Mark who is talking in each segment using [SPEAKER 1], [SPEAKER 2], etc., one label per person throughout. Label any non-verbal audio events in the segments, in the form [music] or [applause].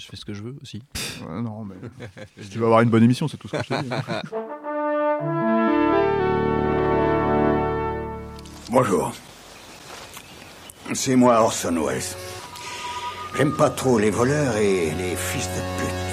[SPEAKER 1] Je fais ce que je veux aussi.
[SPEAKER 2] Ouais, non, mais [laughs] tu vas avoir une bonne émission, c'est tout ce que je te dis.
[SPEAKER 3] Bonjour. C'est moi Orson Welles. J'aime pas trop les voleurs et les fils de pute.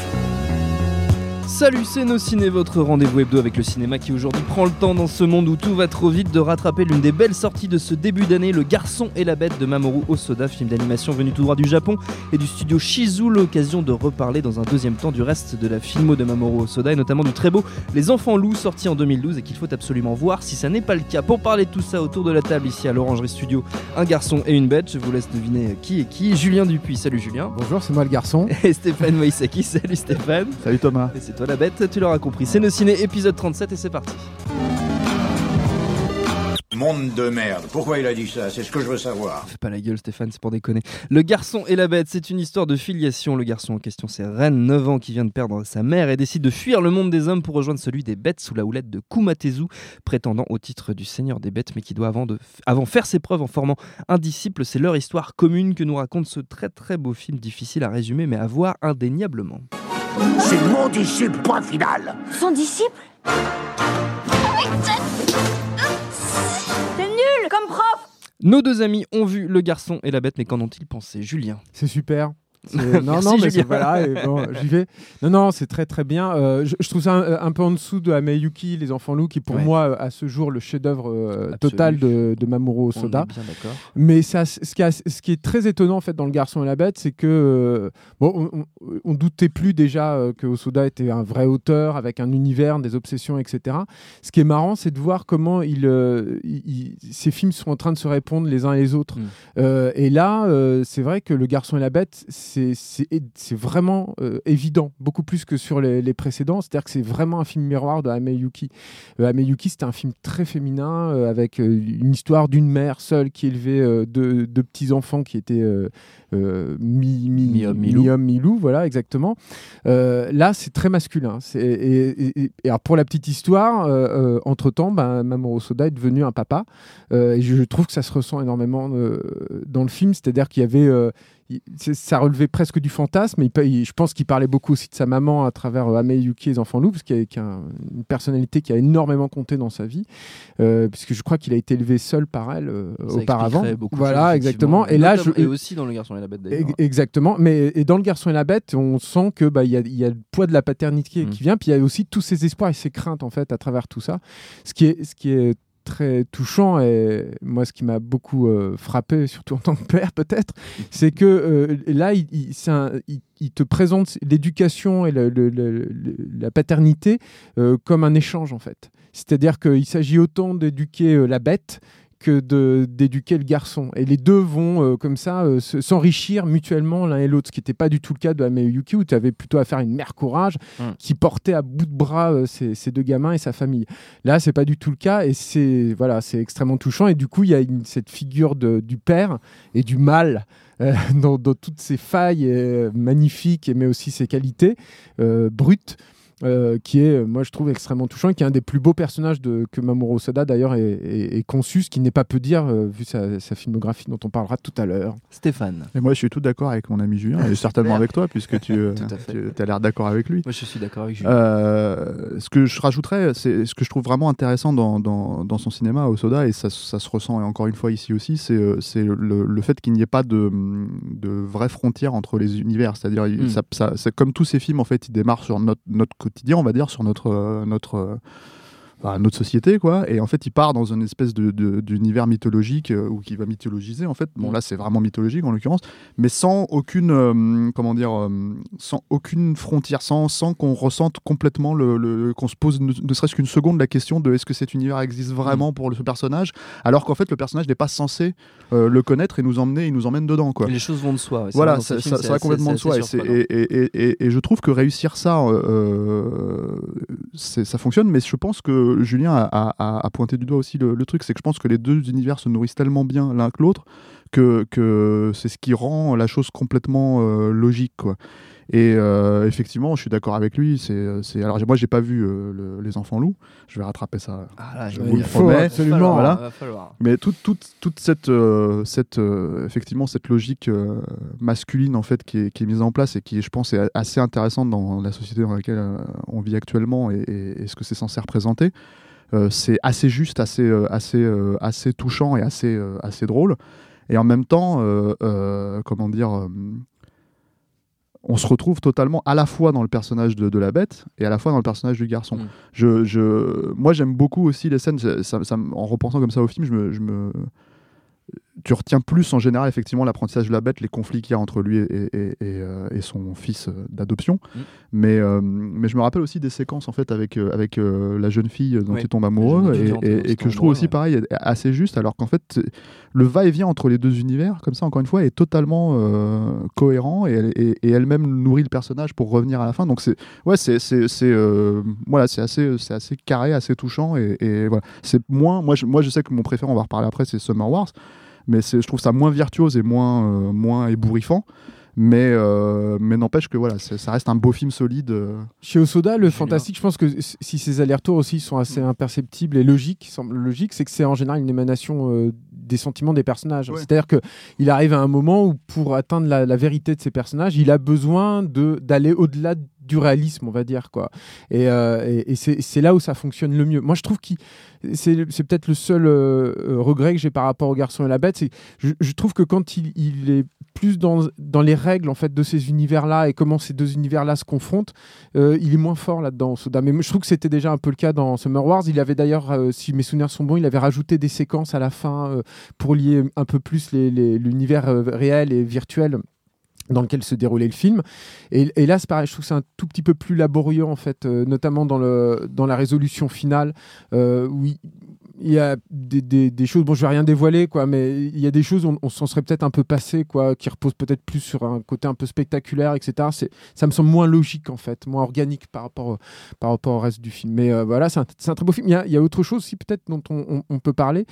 [SPEAKER 1] Salut, c'est Nos Ciné, votre rendez-vous hebdo avec le cinéma qui aujourd'hui prend le temps dans ce monde où tout va trop vite de rattraper l'une des belles sorties de ce début d'année, Le Garçon et la Bête de Mamoru Osoda, film d'animation venu tout droit du Japon et du studio Shizu. L'occasion de reparler dans un deuxième temps du reste de la filmo de Mamoru Osoda et notamment du très beau Les Enfants Loups sorti en 2012 et qu'il faut absolument voir si ça n'est pas le cas. Pour parler de tout ça autour de la table ici à l'Orangerie Studio, un garçon et une bête. Je vous laisse deviner qui est qui. Julien Dupuis, salut Julien.
[SPEAKER 4] Bonjour, c'est moi le garçon. [laughs]
[SPEAKER 1] Et Stéphane Moïsaki, salut Stéphane.
[SPEAKER 2] Salut Thomas.
[SPEAKER 1] Et c'est toi la bête, tu l'auras compris. C'est nos ciné épisode 37 et c'est parti.
[SPEAKER 3] Monde de merde. Pourquoi il a dit ça? C'est ce que je veux savoir.
[SPEAKER 1] Fais pas la gueule Stéphane, c'est pour déconner. Le garçon et la bête, c'est une histoire de filiation. Le garçon en question, c'est Ren, 9 ans, qui vient de perdre sa mère et décide de fuir le monde des hommes pour rejoindre celui des bêtes sous la houlette de Kumatezu, prétendant au titre du seigneur des bêtes, mais qui doit avant, de, avant faire ses preuves en formant un disciple. C'est leur histoire commune que nous raconte ce très très beau film, difficile à résumer, mais à voir indéniablement.
[SPEAKER 3] C'est mon disciple, point final.
[SPEAKER 5] Son disciple C'est nul comme prof
[SPEAKER 1] Nos deux amis ont vu Le garçon et la bête, mais qu'en ont-ils pensé Julien?
[SPEAKER 4] C'est super. [laughs] Non,
[SPEAKER 1] Merci,
[SPEAKER 4] non, mais c'est- voilà, bon, j'y vais. Non, non, c'est très très bien. Euh, je, je trouve ça un, un peu en dessous de Ameyuki, Les Enfants Loups, qui pour
[SPEAKER 1] Ouais.
[SPEAKER 4] moi, à ce jour, le chef-d'œuvre euh, total de, de Mamoru
[SPEAKER 1] est d'accord.
[SPEAKER 4] Mais ça, ce, qui a- ce qui est très étonnant en fait dans Le Garçon et la Bête, c'est que euh, bon, on, on- on doutait plus déjà que Osoda était un vrai auteur avec un univers, des obsessions, etc. Ce qui est marrant, c'est de voir comment il, ces films sont en train de se répondre les uns les autres.
[SPEAKER 1] Mm.
[SPEAKER 4] Et là, c'est vrai que Le Garçon et la Bête, c'est c'est- vraiment euh, évident, beaucoup plus que sur les, les précédents. C'est-à-dire que c'est vraiment un film miroir de Ameyuki. Euh, Ameyuki, c'était un film très féminin, euh, avec euh, une histoire d'une mère seule qui élevait deux, deux petits-enfants qui étaient euh, mi, mi,
[SPEAKER 1] Mi-homme, mi-loup.
[SPEAKER 4] mi-homme, voilà, exactement. Là, c'est très masculin. Et, et- et- et alors, pour la petite histoire, entre-temps, ben, Mamoru Soda est devenu un papa. Et je, je trouve que ça se ressent énormément dans le film. C'est-à-dire qu'il y avait... ça relevait presque du fantasme. Il, je pense qu'il parlait beaucoup aussi de sa maman à travers euh, Ameyuki et les enfants loups, parce qu'il y a, une personnalité qui a énormément compté dans sa vie, euh, puisque je crois qu'il a été élevé seul par elle euh, auparavant. Voilà,
[SPEAKER 1] choses,
[SPEAKER 4] exactement. Et là, je,
[SPEAKER 1] et aussi dans Le Garçon et la Bête d'ailleurs.
[SPEAKER 4] Ex- Exactement. Mais et dans le garçon et la bête, on sent que bah il y a, y a le poids de la paternité
[SPEAKER 1] Mm.
[SPEAKER 4] qui vient, puis il y a aussi tous ses espoirs et ses craintes en fait à travers tout ça. Ce qui est ce qui est très touchant et moi ce qui m'a beaucoup euh, frappé surtout en tant que père peut-être c'est que euh, là il, te présente l'éducation et la paternité euh, comme un échange en fait. C'est-à-dire qu'il s'agit autant d'éduquer la bête que d'éduquer le garçon. Et les deux vont euh, comme ça euh, se- s'enrichir mutuellement l'un et l'autre, ce qui n'était pas du tout le cas de Ameyuki, où tu avais plutôt affaire à une mère courage
[SPEAKER 1] Mm.
[SPEAKER 4] qui portait à bout de bras euh, ces, ces deux gamins et sa famille. Là, c'est pas du tout le cas, et c'est voilà, c'est extrêmement touchant. Et du coup, il y a une- cette figure de- du père et du mal. euh, [laughs] dans, dans toutes ses failles magnifiques, mais aussi ses qualités brutes, euh, qui est, euh, moi je trouve, extrêmement touchant, et qui est un des plus beaux personnages de, que Mamoru Osoda d'ailleurs est, est- est conçu, ce qui n'est pas peu dire euh, vu sa, sa filmographie dont on parlera tout à l'heure.
[SPEAKER 1] Stéphane.
[SPEAKER 2] Et moi, je suis tout d'accord avec mon ami Julien, et certainement avec toi, puisque tu, [laughs] euh, as l'air d'accord avec lui.
[SPEAKER 1] Moi je suis d'accord avec Julien.
[SPEAKER 2] Euh, ce que je rajouterais, c'est ce que je trouve vraiment intéressant dans, dans, dans son cinéma au Soda, et ça, ça se ressent et encore une fois ici aussi, c'est c'est le, le fait qu'il n'y ait pas de, de vraie frontière entre les univers. C'est-à-dire, il-
[SPEAKER 1] Mm.
[SPEAKER 2] ça, ça- c'est comme tous ces films, en fait, ils démarrent sur notre, notre quotidien, on va dire, sur notre, euh, notre, à notre société, quoi. Et en fait, il part dans une espèce de, de- d'univers mythologique euh, ou qui va mythologiser, en fait. Bon,
[SPEAKER 1] Mm.
[SPEAKER 2] là, c'est vraiment mythologique en l'occurrence, mais sans aucune, euh, comment dire, euh, sans aucune frontière, sans, sans qu'on ressente complètement le, le- qu'on se pose ne, ne serait-ce qu'une seconde la question de est-ce que cet univers existe vraiment pour le- ce personnage, alors qu'en fait, le personnage n'est pas censé euh, le connaître et nous emmener, il nous emmène dedans, quoi.
[SPEAKER 1] Les choses vont de soi. ouais.
[SPEAKER 2] Voilà, ça,
[SPEAKER 1] film,
[SPEAKER 2] ça- va
[SPEAKER 1] assez-
[SPEAKER 2] complètement de soi. Et, et, et- je trouve que réussir ça, ça fonctionne. Mais je pense que Julien a, pointé du doigt aussi le, truc. C'est que je pense que les deux univers se nourrissent tellement bien l'un que l'autre que, c'est ce qui rend la chose complètement euh, logique. Et euh, effectivement, je suis d'accord avec lui. C'est, c'est... Alors, moi, j'ai pas vu euh, le- Les Enfants Loups. Je vais rattraper ça.
[SPEAKER 1] Ah là,
[SPEAKER 2] je vous le promets.
[SPEAKER 4] absolument,
[SPEAKER 2] voilà.
[SPEAKER 1] va falloir.
[SPEAKER 2] Mais toute, toute, toute cette, euh, cette, euh, effectivement, cette logique euh, masculine en fait, qui, est, qui est mise en place et qui, je pense, est assez intéressante dans la société dans laquelle euh, on vit actuellement et, et- et ce que c'est censé représenter, euh, c'est assez juste, assez, euh, assez, euh, assez touchant et assez, euh, assez drôle. Et en même temps, euh, euh, comment dire, euh, on se retrouve totalement à la fois dans le personnage de, de la bête et à la fois dans le personnage du garçon.
[SPEAKER 1] Mm.
[SPEAKER 2] Je, je, moi, j'aime beaucoup aussi les scènes. ça- ça- en repensant comme ça au film, je me, je me- tu retiens plus en général effectivement l'apprentissage de la bête, les conflits qu'il y a entre lui et, et- et, euh, et son fils euh, d'adoption.
[SPEAKER 1] Mm.
[SPEAKER 2] Mais, euh, mais je me rappelle aussi des séquences en fait avec, avec euh, la jeune fille dont il tombe amoureux et, que je trouve aussi pareil assez juste alors qu'en fait le va-et-vient entre les deux univers comme ça encore une fois est totalement euh, cohérent et, elle- et- et elle-même nourrit le personnage pour revenir à la fin donc c'est ouais c'est voilà c'est assez c'est assez carré assez touchant et, voilà c'est moins moi je, moi je sais que mon préféré on va en reparler après c'est Summer Wars mais je trouve ça moins virtuose et moins euh, moins ébouriffant mais euh, mais n'empêche que voilà ça reste un beau film solide euh.
[SPEAKER 4] Chez Osoda, le fantastique, je pense que si ces allers-retours aussi sont assez imperceptibles et logiques, semblent logiques, c'est que c'est en général une émanation des sentiments des personnages.
[SPEAKER 2] Ouais.
[SPEAKER 4] C'est-à-dire que il arrive à un moment où pour atteindre la, la vérité de ses personnages, il a besoin de d'aller au-delà du réalisme, on va dire quoi. Et, euh, c'est là où ça fonctionne le mieux. Moi, je trouve que c'est peut-être le seul euh, euh, regret que j'ai par rapport au garçon et la bête, je, je trouve que quand il, est plus dans, dans les règles en fait de ces univers-là et comment ces deux univers-là se confrontent, il est moins fort là-dedans. Mais je trouve que c'était déjà un peu le cas dans Summer Wars. Il avait d'ailleurs, si mes souvenirs sont bons, il avait rajouté des séquences à la fin pour lier un peu plus l'univers réel et virtuel dans lequel se déroulait le film. Et, et là, pareil, je trouve que c'est un tout petit peu plus laborieux, en fait, euh, notamment dans, le, dans la résolution finale, euh, où il, il y a des, des- des choses, bon, je vais rien dévoiler, quoi, mais il y a des choses, on, on s'en serait peut-être un peu passé, quoi, qui reposent peut-être plus sur un côté un peu spectaculaire, etc. C'est, ça me semble moins logique, en fait, moins organique par rapport, au- par rapport au reste du film. Mais euh, voilà, c'est un, c'est un très beau film. Il y a, il y a autre chose aussi, peut-être, dont on, on- on peut parler,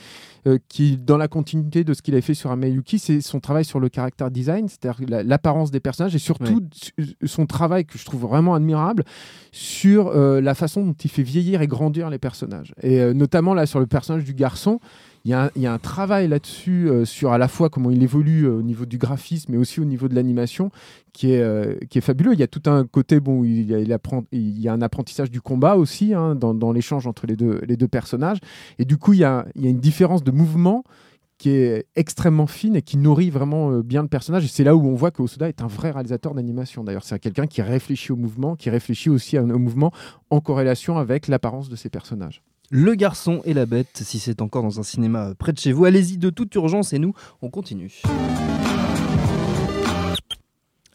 [SPEAKER 4] euh, qui, dans la continuité de ce qu'il avait fait sur Amayuki, c'est son travail sur le character design, c'est-à-dire la- l'apparence des personnages et surtout su- son travail que je trouve vraiment admirable sur euh, la façon dont il fait vieillir et grandir les personnages. Et notamment là sur le personnage du garçon, il y, a un- travail là-dessus euh, sur à la fois comment il évolue euh, au niveau du graphisme mais aussi au niveau de l'animation qui est, euh, fabuleux. Il y a tout un côté, bon, il y a, il y a un apprentissage du combat aussi hein, dans, l'échange entre les deux, personnages. Et du coup, il y a, une différence de mouvement qui est extrêmement fine et qui nourrit vraiment bien le personnage. Et c'est là où on voit que Osoda est un vrai réalisateur d'animation. D'ailleurs, c'est quelqu'un qui réfléchit au mouvement, qui réfléchit aussi au mouvement en corrélation avec l'apparence de ses personnages.
[SPEAKER 1] Le garçon et la bête, si c'est encore dans un cinéma près de chez vous, allez-y de toute urgence et nous, on continue.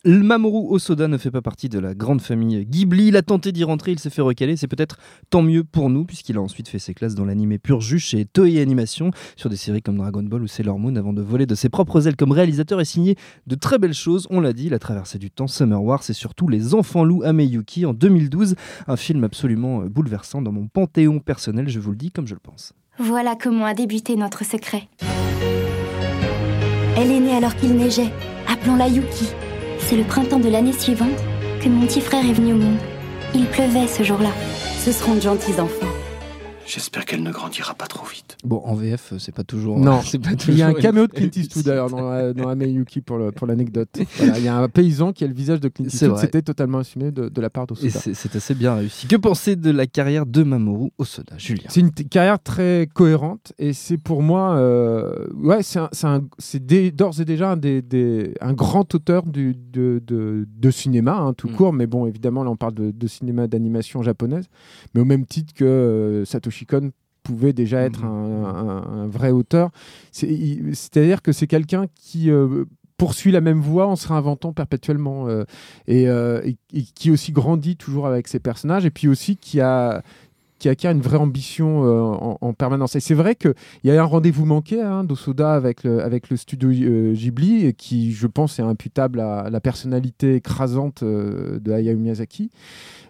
[SPEAKER 1] Le Mamoru Osoda ne fait pas partie de la grande famille Ghibli. Il a tenté d'y rentrer, il s'est fait recaler. C'est peut-être tant mieux pour nous, puisqu'il a ensuite fait ses classes dans l'animé pur jus chez Toei Animation, sur des séries comme Dragon Ball ou Sailor Moon, avant de voler de ses propres ailes comme réalisateur et signer de très belles choses. On l'a dit, la traversée du temps, Summer Wars et surtout Les Enfants Loups Ameyuki en 2012. Un film absolument euh, bouleversant dans mon panthéon personnel, je vous le dis comme je le pense.
[SPEAKER 5] Voilà comment a débuté notre secret. Elle est née alors qu'il neigeait. Appelons-la Yuki. C'est le printemps de l'année suivante que mon petit frère est venu au monde. Il pleuvait ce jour-là.
[SPEAKER 6] Ce seront de gentils enfants.
[SPEAKER 3] J'espère qu'elle ne grandira pas trop vite.
[SPEAKER 1] Bon, en VF, euh, c'est pas toujours.
[SPEAKER 4] Non. [laughs]
[SPEAKER 1] c'est pas
[SPEAKER 4] Il y a un
[SPEAKER 1] toujours
[SPEAKER 4] caméo de Clint Eastwood d'ailleurs dans, euh, dans Ameyuki pour le- pour l'anecdote. [laughs] Voilà, il y a un paysan qui a le visage de Clint
[SPEAKER 1] C'est
[SPEAKER 4] Eastwood.
[SPEAKER 1] vrai.
[SPEAKER 4] C'était totalement assumé de, de la part
[SPEAKER 1] Et
[SPEAKER 4] d'Osoda.
[SPEAKER 1] c'est c'est assez bien réussi. Que penser de la carrière de Mamoru Osoda, Julien?
[SPEAKER 4] C'est une t- carrière très cohérente et c'est pour moi, euh, ouais, c'est un- c'est un- c'est dé- d'ores et déjà un, des, des- un grand auteur du, de, de- de cinéma, hein, tout
[SPEAKER 1] Mm.
[SPEAKER 4] court, mais bon, évidemment, là on parle de, de cinéma d'animation japonaise, mais au même titre que euh, Satoshi Satoshi Kon pouvait déjà être
[SPEAKER 1] Mhm.
[SPEAKER 4] un, un- un vrai auteur. C'est-à-dire que c'est quelqu'un qui euh, poursuit la même voie en se réinventant perpétuellement euh, et, euh, et- et qui aussi grandit toujours avec ses personnages et puis aussi qui a qui acquiert une vraie ambition euh, en, en permanence. Et c'est vrai qu'il y a un rendez-vous manqué hein, d'Osoda avec le, avec le studio euh, Ghibli, qui, je pense, est imputable à la personnalité écrasante euh, de Hayao Miyazaki,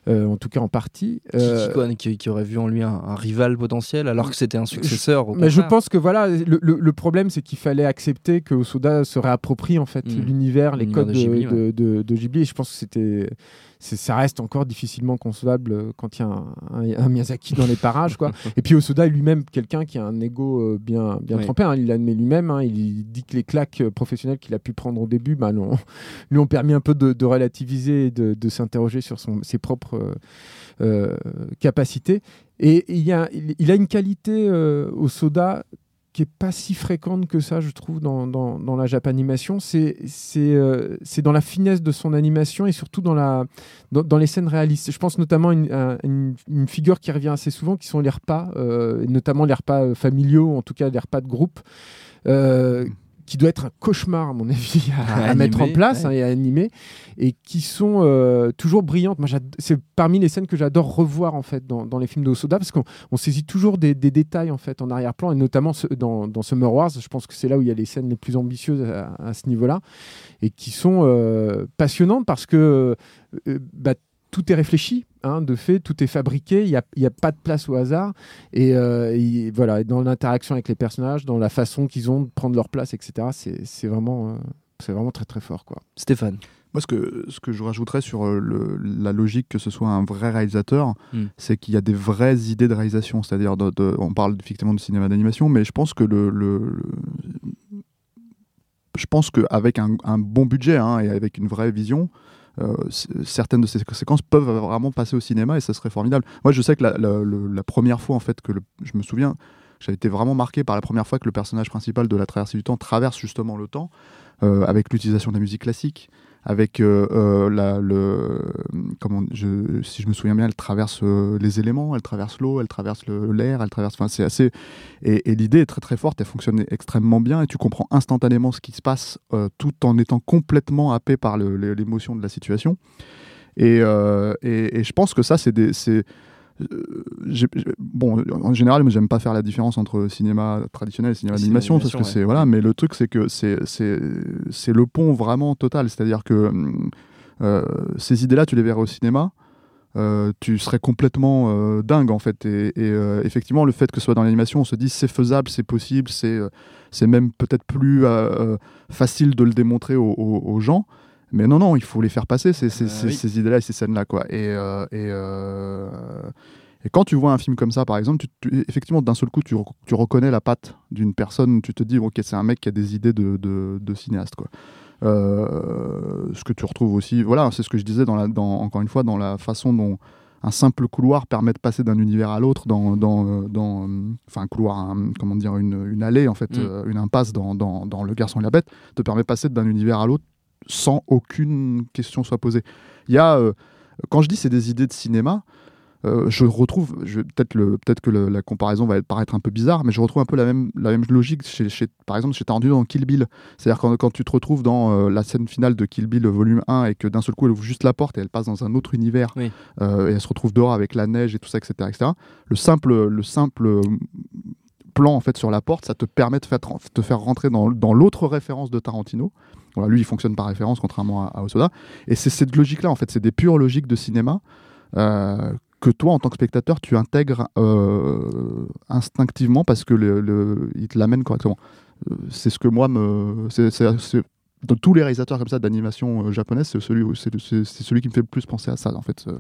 [SPEAKER 4] euh, en tout cas en partie. Euh,
[SPEAKER 1] qui, qui- qui aurait vu en lui un, un rival potentiel alors que c'était un successeur. au
[SPEAKER 4] mais je pense que voilà, le, le- le problème c'est qu'il fallait accepter que Osoda se réapproprie en fait
[SPEAKER 1] Mm.
[SPEAKER 4] l'univers, les codes
[SPEAKER 1] de Ghibli,
[SPEAKER 4] de- de- de Ghibli. Et je pense que c'était, ça reste encore difficilement concevable quand il y a un, un- un Miyazaki dans les parages quoi. [laughs] Et puis Osoda est lui-même quelqu'un qui a un ego euh, bien bien
[SPEAKER 1] Oui.
[SPEAKER 4] trempé. hein. il l'admet lui-même. hein. il dit que les claques euh, professionnelles qu'il a pu prendre au début, bah, l'ont- [laughs] lui ont permis un peu de, de relativiser et de, de s'interroger sur son, ses propres euh, euh, capacités. Et il, y a, il, il a une qualité euh, au soda qui est pas si fréquente que ça, je trouve, dans, dans, dans la Japanimation. C'est c'est euh, dans la finesse de son animation et surtout dans, la, dans, les scènes réalistes. Je pense notamment à une, à une, figure qui revient assez souvent, qui sont les repas, euh, notamment les repas euh, familiaux, en tout cas les repas de groupe. euh, qui doit être un cauchemar, à mon avis, à, à
[SPEAKER 1] À
[SPEAKER 4] mettre en place
[SPEAKER 1] ouais.
[SPEAKER 4] hein, et à animer, et qui sont euh, toujours brillantes. Moi, c'est parmi les scènes que j'adore revoir en fait dans, dans les films d'Osoda, parce qu'on on saisit toujours des, des détails en fait en arrière-plan, et notamment ce- dans, dans Summer Wars. Je pense que c'est là où il y a les scènes les plus ambitieuses à, à ce niveau-là, et qui sont euh, passionnantes parce que euh, bah, tout est réfléchi. hein, de fait, tout est fabriqué, il n'y a, il y a pas de place au hasard. Et, euh, et voilà, dans l'interaction avec les personnages, dans la façon qu'ils ont de prendre leur place, etc., c'est vraiment, euh, c'est vraiment très très fort. Quoi.
[SPEAKER 1] Stéphane.
[SPEAKER 2] Moi, ce que, ce que je rajouterais sur euh, le- la logique que ce soit un vrai réalisateur,
[SPEAKER 1] Mm.
[SPEAKER 2] c'est qu'il y a des vraies idées de réalisation. C'est-à-dire, de- de- on parle effectivement de cinéma d'animation, mais je pense que le, le- le- je pense qu'avec un, un bon budget hein, et avec une vraie vision, euh, certaines de ces séquences peuvent vraiment passer au cinéma et ça serait formidable. Moi, je sais que la, première fois, en fait, que je me souviens, j'avais été vraiment marqué par la première fois que le personnage principal de la traversée du temps traverse justement le temps euh, avec l'utilisation de la musique classique, avec euh, euh, la, le, comment, je, si je me souviens bien, elle traverse euh, les éléments, elle traverse l'eau, elle traverse l'air, elle traverse. Enfin, c'est assez. Et, et l'idée est très très forte, elle fonctionne extrêmement bien et tu comprends instantanément ce qui se passe tout en étant complètement happé par l'émotion de la situation. Et, et, et je pense que ça, c'est. Euh, bon, en général, moi, j'aime pas faire la différence entre cinéma traditionnel et cinéma d'animation parce que c'est voilà. Mais le truc, c'est que c'est c'est le pont vraiment total. C'est-à-dire que euh, ces idées-là, tu les verrais au cinéma. euh, tu serais complètement euh, dingue en fait et, et, euh, effectivement le fait que ce soit dans l'animation on se dit c'est faisable c'est possible c'est c'est même peut-être plus facile de le démontrer aux, aux- aux gens mais non non il faut les faire passer ces, ces,
[SPEAKER 1] Euh,
[SPEAKER 2] ces-
[SPEAKER 1] oui.
[SPEAKER 2] ces idées là et ces scènes là quoi et, euh, et, euh, et quand tu vois un film comme ça par exemple tu, tu- effectivement d'un seul coup tu, tu reconnais la patte d'une personne tu te dis ok c'est un mec qui a des idées de, de, de cinéaste quoi euh, ce que tu retrouves aussi, voilà, c'est ce que je disais dans la, dans, encore une fois dans la façon dont un simple couloir permet de passer d'un univers à l'autre dans, dans, dans, enfin un couloir, un- comment dire, une, une allée en fait,
[SPEAKER 1] Mm.
[SPEAKER 2] une impasse dans, dans, dans Le Garçon et la Bête te permet de passer d'un univers à l'autre sans aucune question soit posée. Il y a, euh, quand je dis c'est des idées de cinéma, euh, je retrouve, je, peut-être le, peut-être que le- la comparaison va paraître un peu bizarre, mais je retrouve un peu la même, la même logique chez, chez- par exemple chez Tarantino dans Kill Bill. C'est-à-dire quand, quand tu te retrouves dans euh, la scène finale de Kill Bill volume 1 et que d'un seul coup elle ouvre juste la porte et elle passe dans un autre univers
[SPEAKER 1] Oui.
[SPEAKER 2] euh, et elle se retrouve dehors avec la neige et tout ça, etc., etc. Le simple, le simple plan en fait sur la porte, ça te permet de faire, te faire rentrer dans, dans l'autre référence de Tarantino. Lui, il fonctionne par référence, contrairement à, Osoda. Et c'est cette logique-là, en fait, c'est des pures logiques de cinéma euh, que toi, en tant que spectateur, tu intègres euh, instinctivement parce que te l'amène correctement. Euh, c'est ce que moi me, de tous les réalisateurs comme ça d'animation euh, japonaise, c'est celui, c'est, qui me fait le plus penser à ça, en fait, euh.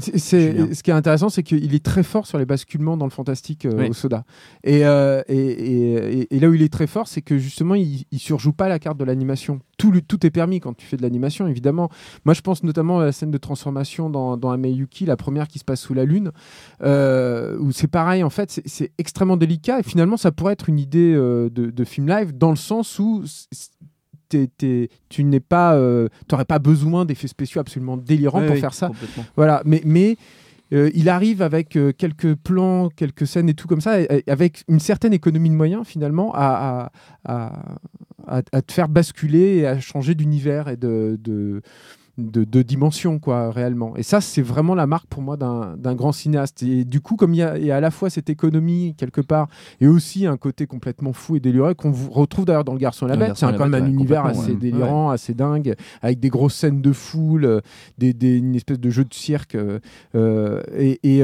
[SPEAKER 4] C'est- c'est-
[SPEAKER 2] Julien.
[SPEAKER 4] ce qui est intéressant, c'est qu'il est très fort sur les basculements dans le fantastique euh,
[SPEAKER 1] Oui.
[SPEAKER 4] au soda. Et, et, et- et- et là où il est très fort, c'est que justement, il, il surjoue pas la carte de l'animation. Tout, est permis quand tu fais de l'animation, évidemment. Moi, je pense notamment à la scène de transformation dans, dans Ameyuki, la première qui se passe sous la lune, euh, où c'est pareil, en fait, c'est- c'est extrêmement délicat. Et finalement, ça pourrait être une idée euh, de, de film live, dans le sens où tu n'es pas, euh, t'aurais pas besoin d'effets spéciaux absolument délirants pour
[SPEAKER 1] oui,
[SPEAKER 4] faire ça. Voilà, mais, mais euh, il arrive avec euh, quelques plans, quelques scènes et tout comme ça, et- et avec une certaine économie de moyens finalement à, à, à- à- à te faire basculer et à changer d'univers et de, de, de, de dimension quoi réellement. Et ça c'est vraiment la marque pour moi d'un grand cinéaste. Et du coup comme il y, a, il y a à la fois cette économie quelque part et aussi un côté complètement fou et déliré qu'on retrouve d'ailleurs dans Le Garçon et la Bête. C'est quand même un
[SPEAKER 1] ouais,
[SPEAKER 4] univers assez
[SPEAKER 1] ouais.
[SPEAKER 4] délirant, assez dingue, avec des grosses scènes de foule, euh, des, des- une espèce de jeu de cirque. euh, euh, et, et,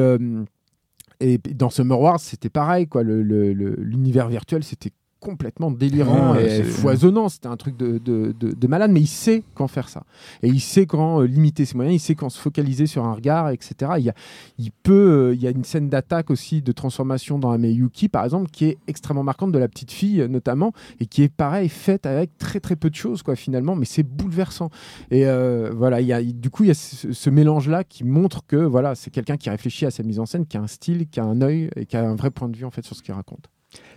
[SPEAKER 4] et dans Summer Wars, c'était pareil, quoi. Le- le- le- L'univers virtuel, c'était complètement délirant
[SPEAKER 2] Ouais,
[SPEAKER 4] et foisonnant. C'était un truc de, de- de- de malade, mais il sait quand faire ça. Et il sait quand euh, limiter ses moyens, il sait quand se focaliser sur un regard, etc. Il, y a, il peut, euh, il y a une scène d'attaque aussi, de transformation dans Ameyuki, par exemple, qui est extrêmement marquante de la petite fille, euh, notamment, et qui est pareil, faite avec très très peu de choses, quoi, finalement, mais c'est bouleversant. Et voilà, il y a, du coup, il y a ce, ce mélange-là qui montre que voilà, c'est quelqu'un qui réfléchit à sa mise en scène, qui a un style, qui a un œil et qui a un vrai point de vue en fait sur ce qu'il raconte.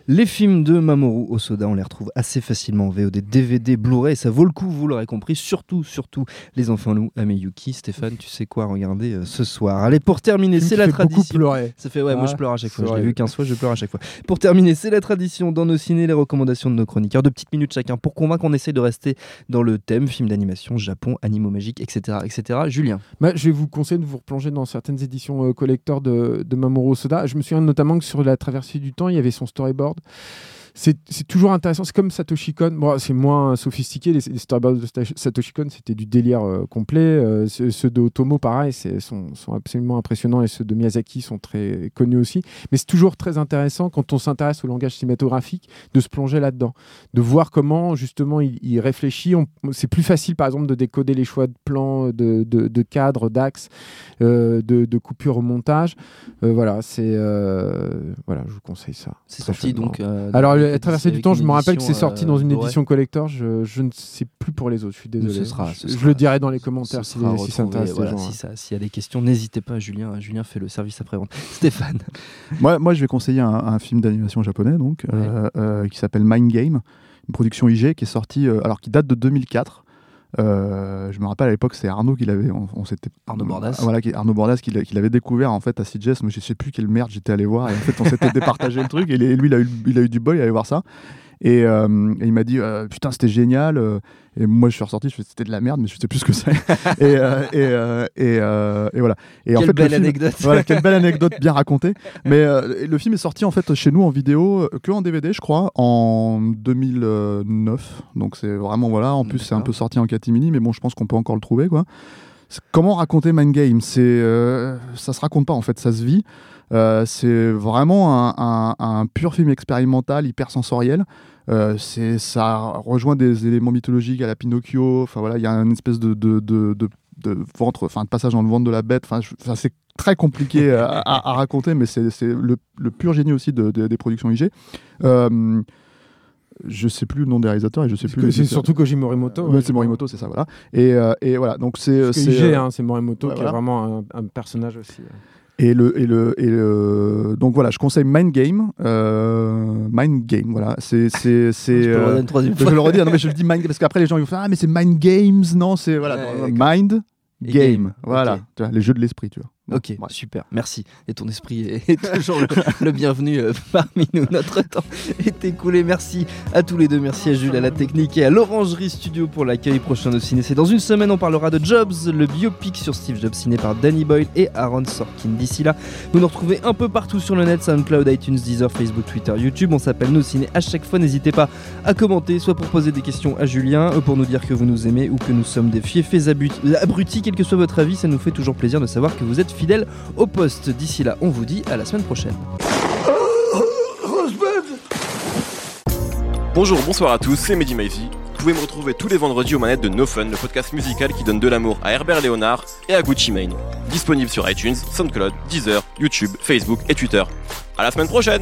[SPEAKER 1] Les films de Mamoru Osoda, on les retrouve assez facilement en VOD, DVD, Blu-ray, ça vaut le coup, vous l'aurez compris, surtout, surtout Les Enfants Loups, Ameyuki. Stéphane, tu sais quoi regarder euh, ce soir Allez, pour terminer, c'est la tradition.
[SPEAKER 4] pleurer.
[SPEAKER 1] Ça fait, ouais, moi je pleure à chaque fois, je l'ai vu 15 fois, je pleure à chaque fois. Pour terminer, c'est la tradition dans nos ciné, les recommandations de nos chroniqueurs, de petites minutes chacun, pour convaincre qu'on essaie de rester dans le thème, film d'animation, Japon, animaux magiques, etc. etc. Julien
[SPEAKER 4] Bah, je vais vous conseiller de vous replonger dans certaines éditions euh, collector de, de Mamoru Soda. Je me souviens notamment que sur la traversée du temps, il y avait son storyboard. C'est toujours intéressant. C'est comme Satoshi Kon. Bon, c'est moins sophistiqué. Les, les storyboards de Satoshi Kon, c'était du délire euh, complet. Euh, ceux, de Otomo, pareil, sont, sont absolument impressionnants. Et ceux de Miyazaki sont très connus aussi. Mais c'est toujours très intéressant quand on s'intéresse au langage cinématographique de se plonger là-dedans. De voir comment, justement, il, il réfléchit. C'est plus facile, par exemple, de décoder les choix de plans, de, de, de cadres, d'axes, euh, de, de coupures au montage. Voilà, c'est. voilà, je vous conseille ça.
[SPEAKER 1] C'est sorti donc.
[SPEAKER 4] Alors, la traversée
[SPEAKER 1] une
[SPEAKER 4] du temps, je me rappelle que c'est sorti
[SPEAKER 1] euh,
[SPEAKER 4] dans une
[SPEAKER 1] Blu-ray.
[SPEAKER 4] édition collector. Je, je ne sais plus pour les autres. Je suis désolé.
[SPEAKER 1] Ce sera- ce
[SPEAKER 4] je, le dirai dans les commentaires si, ça intéresse les
[SPEAKER 1] voilà,
[SPEAKER 4] gens.
[SPEAKER 1] si
[SPEAKER 4] hein.
[SPEAKER 1] ça- S'il y a des questions, n'hésitez pas, Julien. Julien fait le service après-vente. [laughs] Stéphane.
[SPEAKER 2] Moi, moi, je vais conseiller un, un film d'animation japonais donc, euh, euh, qui s'appelle Mind Game, une production IG qui est sortie, euh, alors qui date de 2004. Euh, je me rappelle à l'époque, c'est Arnaud qui l'avait. On, on s'était
[SPEAKER 1] Arnaud Bordas.
[SPEAKER 2] Voilà, qui- Arnaud Bordas qui, l'a- qui l'avait découvert en fait à CJS. Mais je sais plus quelle merde j'étais allé voir. Et en fait, on s'était [laughs] départagé le truc. Et lui, il a eu, il a eu du bol, il allé voir ça. Et, euh, et il m'a dit euh, putain c'était génial euh, et moi je suis ressorti je fais c'était de la merde mais je sais plus ce que c'est. [laughs] Et, et, et, et voilà. Et en
[SPEAKER 1] Quelle
[SPEAKER 2] fait le
[SPEAKER 1] belle
[SPEAKER 2] film-
[SPEAKER 1] anecdote. [laughs]
[SPEAKER 2] voilà quelle belle anecdote bien racontée. [laughs] Mais le film est sorti en fait chez nous en vidéo que en DVD je crois en 2009 donc c'est vraiment voilà en plus c'est un peu sorti en catimini mais bon je pense qu'on peut encore le trouver quoi. Comment raconter Mind Game c'est euh, ça se raconte pas en fait ça se vit. Euh, c'est vraiment un, un- un pur film expérimental hyper sensoriel euh, c'est ça rejoint des éléments mythologiques à la Pinocchio enfin voilà il y a une espèce de, de, de, de- de ventre enfin de passage dans le ventre de la bête enfin c'est très compliqué à, à- à raconter mais c'est le, le pur génie aussi de- de- des productions IG euh, je sais plus le nom des réalisateurs et je sais plus
[SPEAKER 4] C'est surtout Koji Morimoto.
[SPEAKER 2] Ouais, c'est Morimoto c'est ça voilà et, euh, et voilà donc c'est c'est,
[SPEAKER 4] IG,
[SPEAKER 2] euh,
[SPEAKER 4] hein, c'est Morimoto
[SPEAKER 2] ouais,
[SPEAKER 4] qui
[SPEAKER 2] voilà.
[SPEAKER 4] est vraiment un, un personnage aussi. Euh.
[SPEAKER 2] et le, et le, et le... Donc voilà, je conseille Mind Game. euh, Mind Game, voilà. C'est. c'est, c'est
[SPEAKER 1] Je peux le
[SPEAKER 2] euh, je le redis, non, mais je le dis Mind Game parce qu'après les gens ils vont faire Ah, mais c'est Mind Games. Non, c'est. Voilà.
[SPEAKER 1] Ouais,
[SPEAKER 2] donc, Mind Game.
[SPEAKER 1] game,
[SPEAKER 2] Voilà. Tu vois, les jeux de l'esprit, tu vois.
[SPEAKER 1] Ok, super, merci. Et ton esprit est, est toujours le, le bienvenu euh, [laughs] parmi nous. Notre temps est écoulé. Merci à tous les deux. Merci à Jules, à la technique et à l'Orangerie Studio pour l'accueil prochain au ciné. C'est dans une semaine, on parlera de Jobs, le biopic sur Steve Jobs, ciné par Danny Boyle et Aaron Sorkin. D'ici là, vous nous retrouvez un peu partout sur le net SoundCloud, iTunes, Deezer, Facebook, Twitter, YouTube. On s'appelle Nos Ciné à chaque fois. N'hésitez pas à commenter, soit pour poser des questions à Julien, euh, pour nous dire que vous nous aimez ou que nous sommes des fiefés abut- abrutis. Quel que soit votre avis, ça nous fait toujours plaisir de savoir que vous êtes fidèles au poste. D'ici là, on vous dit à la semaine prochaine.
[SPEAKER 7] Bonjour, bonsoir à tous, c'est Mehdi Maizy. Vous pouvez me retrouver tous les vendredis aux manettes de No Fun, le podcast musical qui donne de l'amour à Herbert Léonard et à Gucci Mane. Disponible sur iTunes, SoundCloud, Deezer, YouTube, Facebook et Twitter. À la semaine prochaine